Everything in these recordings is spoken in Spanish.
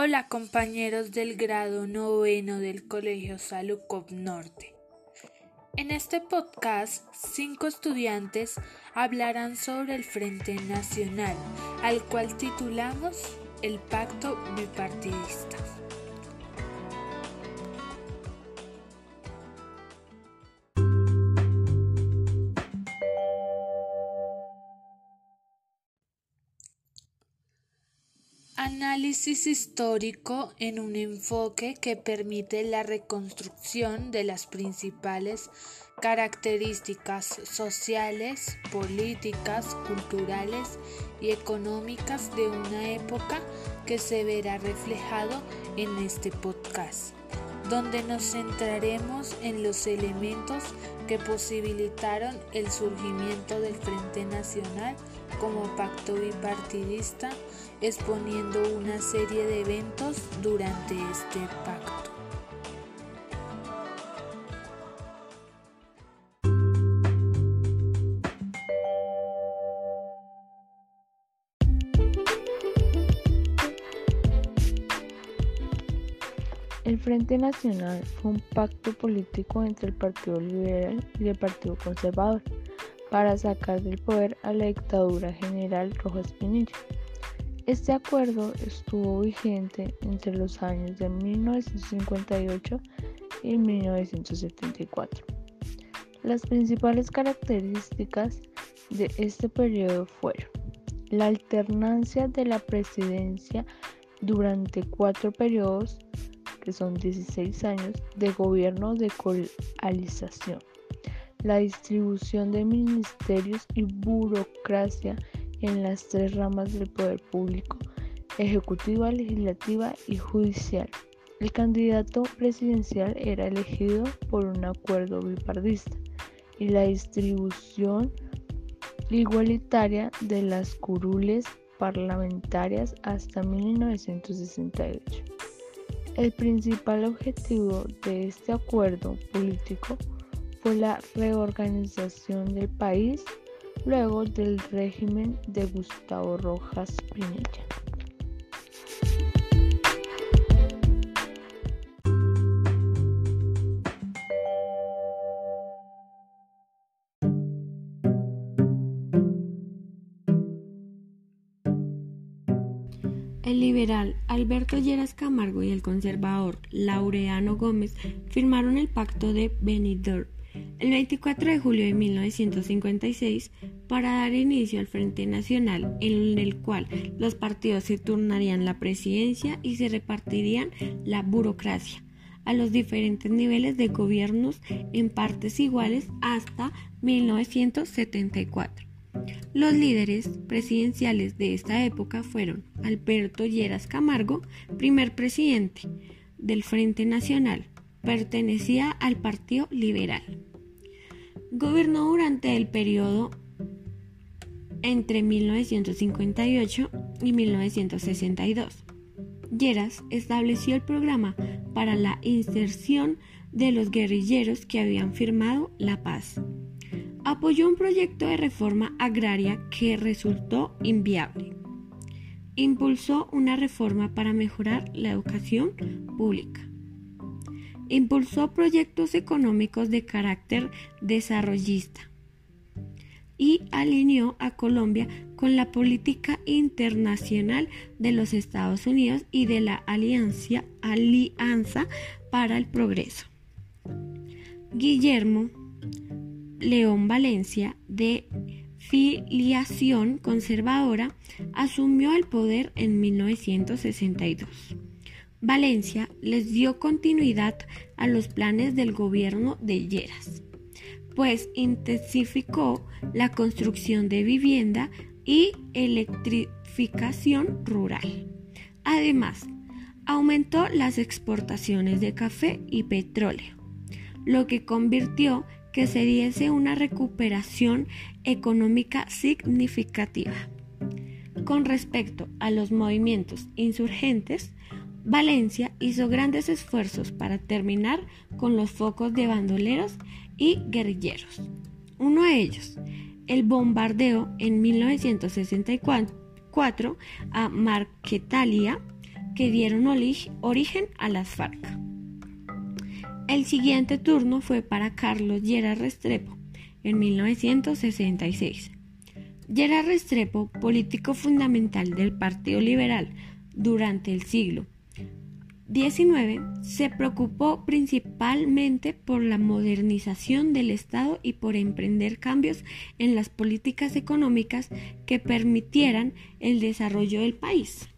Hola compañeros del grado noveno del Colegio Salucop Norte. En este podcast, cinco estudiantes hablarán sobre el Frente Nacional, al cual titulamos El Pacto Bipartidista. Análisis histórico en un enfoque que permite la reconstrucción de las principales características sociales, políticas, culturales y económicas de una época que se verá reflejado en este podcast, donde nos centraremos en los elementos que posibilitaron el surgimiento del Frente Nacional como pacto bipartidista, exponiendo una serie de eventos durante este pacto. El Frente Nacional fue un pacto político entre el Partido Liberal y el Partido Conservador para sacar del poder a la dictadura general Rojas Pinilla. Este acuerdo estuvo vigente entre los años de 1958 y 1974. Las principales características de este periodo fueron la alternancia de la presidencia durante cuatro periodos son 16 años, de gobierno de coalización, la distribución de ministerios y burocracia en las tres ramas del poder público, ejecutiva, legislativa y judicial. El candidato presidencial era elegido por un acuerdo bipartista y la distribución igualitaria de las curules parlamentarias hasta 1968. El principal objetivo de este acuerdo político fue la reorganización del país luego del régimen de Gustavo Rojas Pinilla. Liberal Alberto Lleras Camargo y el conservador Laureano Gómez firmaron el Pacto de Benidorm el 24 de julio de 1956 para dar inicio al Frente Nacional, en el cual los partidos se turnarían la presidencia y se repartirían la burocracia a los diferentes niveles de gobiernos en partes iguales hasta 1974. Los líderes presidenciales de esta época fueron Alberto Lleras Camargo, primer presidente del Frente Nacional, pertenecía al Partido Liberal. Gobernó durante el periodo entre 1958 y 1962. Lleras estableció el programa para la inserción de los guerrilleros que habían firmado la paz apoyó un proyecto de reforma agraria que resultó inviable. Impulsó una reforma para mejorar la educación pública. Impulsó proyectos económicos de carácter desarrollista y alineó a Colombia con la política internacional de los Estados Unidos y de la Alianza, Alianza para el Progreso. Guillermo León Valencia, de filiación conservadora, asumió el poder en 1962. Valencia les dio continuidad a los planes del gobierno de Lleras, pues intensificó la construcción de vivienda y electrificación rural. Además, aumentó las exportaciones de café y petróleo, lo que convirtió que se diese una recuperación económica significativa. Con respecto a los movimientos insurgentes, Valencia hizo grandes esfuerzos para terminar con los focos de bandoleros y guerrilleros. Uno de ellos, el bombardeo en 1964 a Marquetalia, que dieron origen a las FARC. El siguiente turno fue para Carlos Llera Restrepo en 1966. Llera Restrepo, político fundamental del Partido Liberal durante el siglo XIX, se preocupó principalmente por la modernización del Estado y por emprender cambios en las políticas económicas que permitieran el desarrollo del país.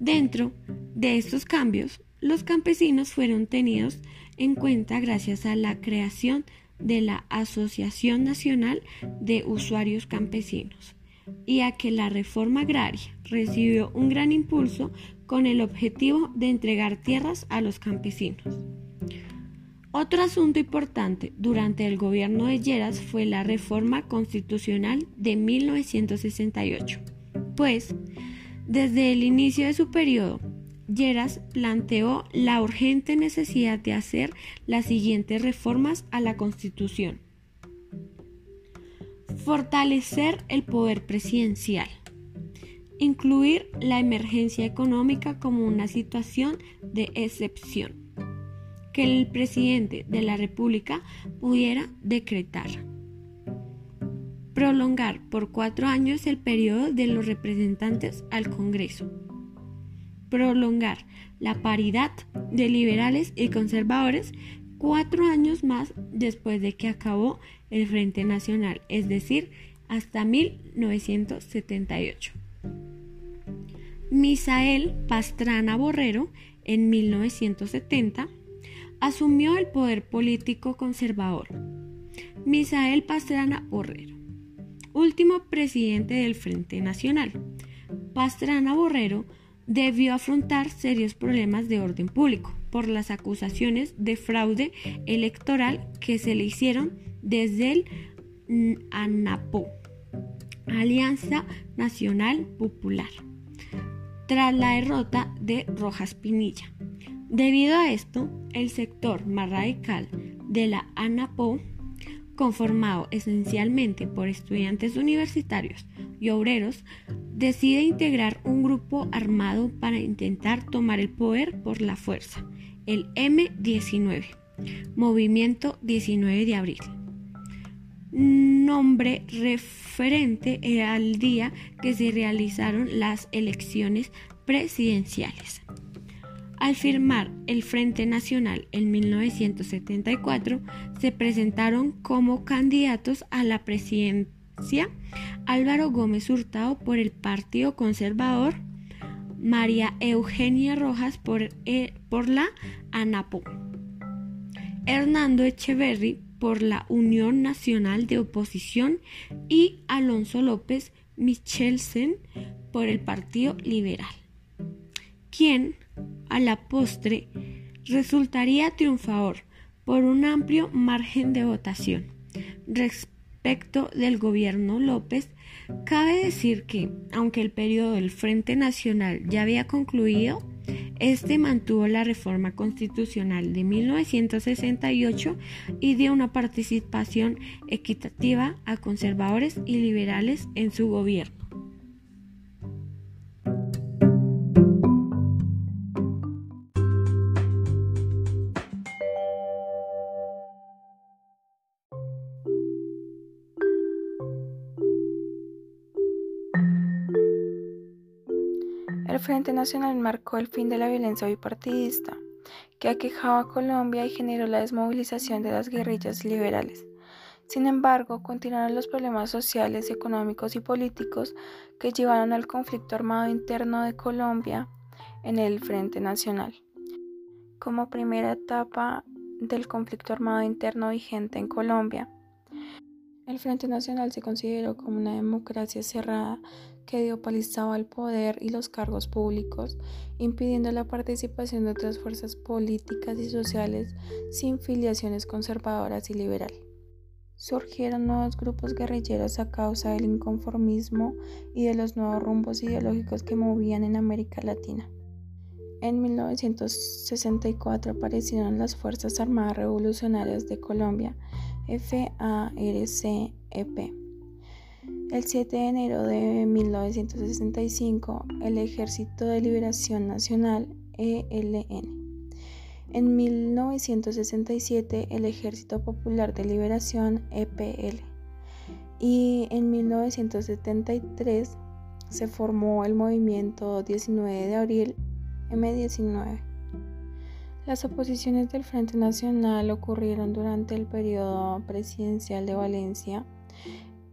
Dentro de estos cambios, los campesinos fueron tenidos en cuenta gracias a la creación de la Asociación Nacional de Usuarios Campesinos y a que la reforma agraria recibió un gran impulso con el objetivo de entregar tierras a los campesinos. Otro asunto importante durante el gobierno de Lleras fue la reforma constitucional de 1968, pues desde el inicio de su periodo Lleras planteó la urgente necesidad de hacer las siguientes reformas a la Constitución. Fortalecer el poder presidencial. Incluir la emergencia económica como una situación de excepción que el presidente de la República pudiera decretar. Prolongar por cuatro años el periodo de los representantes al Congreso prolongar la paridad de liberales y conservadores cuatro años más después de que acabó el Frente Nacional, es decir, hasta 1978. Misael Pastrana Borrero, en 1970, asumió el poder político conservador. Misael Pastrana Borrero, último presidente del Frente Nacional. Pastrana Borrero debió afrontar serios problemas de orden público por las acusaciones de fraude electoral que se le hicieron desde el ANAPO, Alianza Nacional Popular, tras la derrota de Rojas Pinilla. Debido a esto, el sector más radical de la ANAPO, conformado esencialmente por estudiantes universitarios y obreros, decide integrar un grupo armado para intentar tomar el poder por la fuerza, el M-19, Movimiento 19 de Abril. Nombre referente al día que se realizaron las elecciones presidenciales. Al firmar el Frente Nacional en 1974, se presentaron como candidatos a la presidencia Álvaro Gómez Hurtado por el Partido Conservador, María Eugenia Rojas por, eh, la ANAPO, Hernando Echeverry por la Unión Nacional de Oposición y Alonso López Michelsen por el Partido Liberal, quien a la postre resultaría triunfador por un amplio margen de votación respecto del gobierno López, cabe decir que, aunque el periodo del Frente Nacional ya había concluido, este mantuvo la reforma constitucional de 1968 y dio una participación equitativa a conservadores y liberales en su gobierno. Frente Nacional marcó el fin de la violencia bipartidista que aquejaba a Colombia y generó la desmovilización de las guerrillas liberales. Sin embargo, continuaron los problemas sociales, económicos y políticos que llevaron al conflicto armado interno de Colombia en el Frente Nacional. Como primera etapa del conflicto armado interno vigente en Colombia, el Frente Nacional se consideró como una democracia cerrada que dio palizado al poder y los cargos públicos, impidiendo la participación de otras fuerzas políticas y sociales sin filiaciones conservadoras y liberal. Surgieron nuevos grupos guerrilleros a causa del inconformismo y de los nuevos rumbos ideológicos que movían en América Latina. En 1964 aparecieron las Fuerzas Armadas Revolucionarias de Colombia, FARCEP El 7 de enero de 1965, el Ejército de Liberación Nacional, ELN. En 1967, el Ejército Popular de Liberación, EPL. Y en 1973 se formó el movimiento 19 de abril, M19. Las oposiciones del Frente Nacional ocurrieron durante el periodo presidencial de Valencia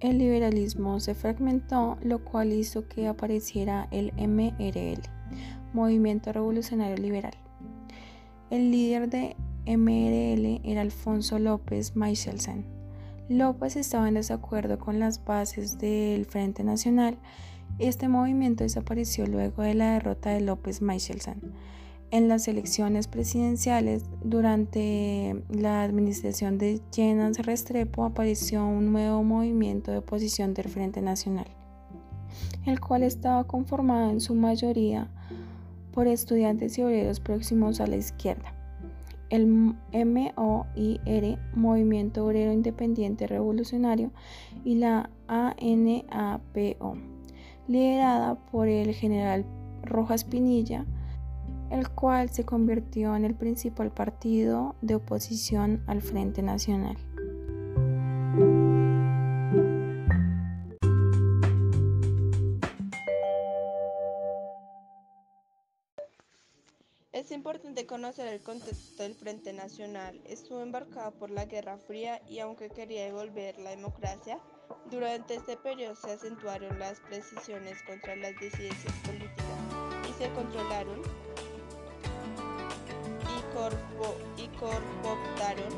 el liberalismo se fragmentó, lo cual hizo que apareciera el MRL, Movimiento Revolucionario Liberal. El líder de MRL era Alfonso López Michelsen. López estaba en desacuerdo con las bases del Frente Nacional. Este movimiento desapareció luego de la derrota de López Michelsen en las elecciones presidenciales durante la administración de Llenas Restrepo apareció un nuevo movimiento de oposición del Frente Nacional, el cual estaba conformado en su mayoría por estudiantes y obreros próximos a la izquierda. El MOIR, Movimiento Obrero Independiente Revolucionario, y la ANAPO, liderada por el general Rojas Pinilla, el cual se convirtió en el principal partido de oposición al Frente Nacional. Es importante conocer el contexto del Frente Nacional. Estuvo embarcado por la Guerra Fría y aunque quería devolver la democracia, durante este periodo se acentuaron las precisiones contra las disidencias políticas y se controlaron y cooptaron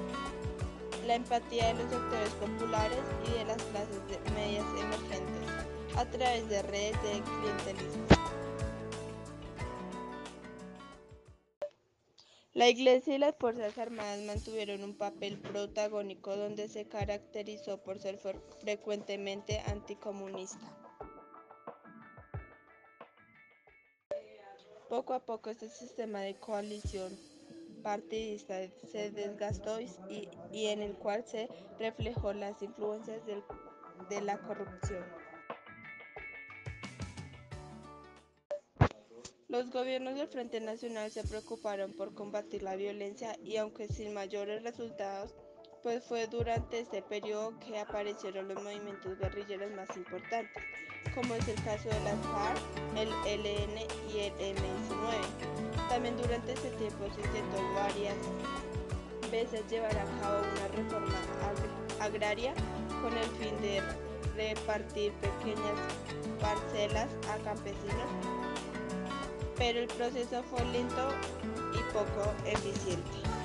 la empatía de los sectores populares y de las clases medias emergentes a través de redes de clientelismo. La Iglesia y las Fuerzas Armadas mantuvieron un papel protagónico donde se caracterizó por ser frecuentemente anticomunista. Poco a poco este sistema de coalición partidista se desgastó y, en el cual se reflejó las influencias de la corrupción. Los gobiernos del Frente Nacional se preocuparon por combatir la violencia y aunque sin mayores resultados, pues fue durante este periodo que aparecieron los movimientos guerrilleros más importantes, como es el caso de las FARC, el LN y el M-19. También durante ese tiempo se intentó varias veces llevar a cabo una reforma agraria con el fin de repartir pequeñas parcelas a campesinos, pero el proceso fue lento y poco eficiente.